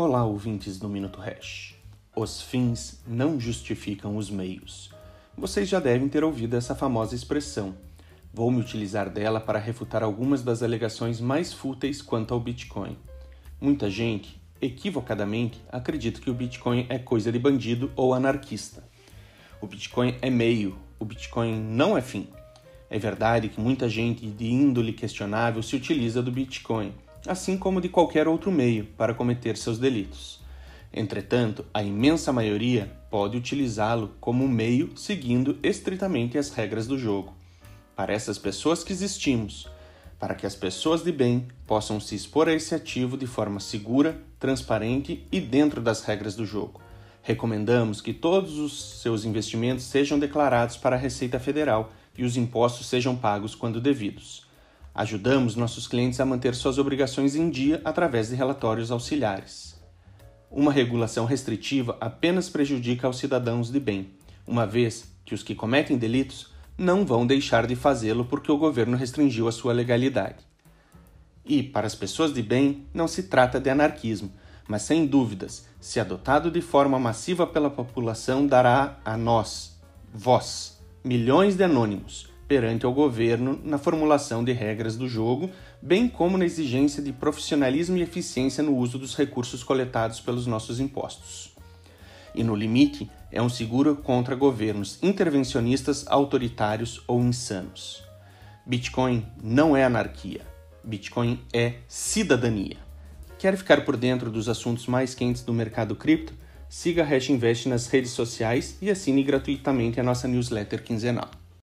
Olá, ouvintes do Minuto Hash. Os fins não justificam os meios. Vocês já devem ter ouvido essa famosa expressão. Vou me utilizar dela para refutar algumas das alegações mais fúteis quanto ao Bitcoin. Muita gente, equivocadamente, acredita que o Bitcoin é coisa de bandido ou anarquista. O Bitcoin é meio, o Bitcoin não é fim. É verdade que muita gente de índole questionável se utiliza do Bitcoin assim como de qualquer outro meio, para cometer seus delitos. Entretanto, a imensa maioria pode utilizá-lo como meio seguindo estritamente as regras do jogo. Para essas pessoas que existimos, para que as pessoas de bem possam se expor a esse ativo de forma segura, transparente e dentro das regras do jogo. Recomendamos que todos os seus investimentos sejam declarados para a Receita Federal e os impostos sejam pagos quando devidos. Ajudamos nossos clientes a manter suas obrigações em dia através de relatórios auxiliares. Uma regulação restritiva apenas prejudica aos cidadãos de bem, uma vez que os que cometem delitos não vão deixar de fazê-lo porque o governo restringiu a sua legalidade. E, para as pessoas de bem, não se trata de anarquismo, mas sem dúvidas, se adotado de forma massiva pela população, dará a nós, vós, milhões de anônimos, perante ao governo na formulação de regras do jogo, bem como na exigência de profissionalismo e eficiência no uso dos recursos coletados pelos nossos impostos. E no limite, é um seguro contra governos intervencionistas, autoritários ou insanos. Bitcoin não é anarquia. Bitcoin é cidadania. Quer ficar por dentro dos assuntos mais quentes do mercado cripto? Siga a Hash Invest nas redes sociais e assine gratuitamente a nossa newsletter quinzenal.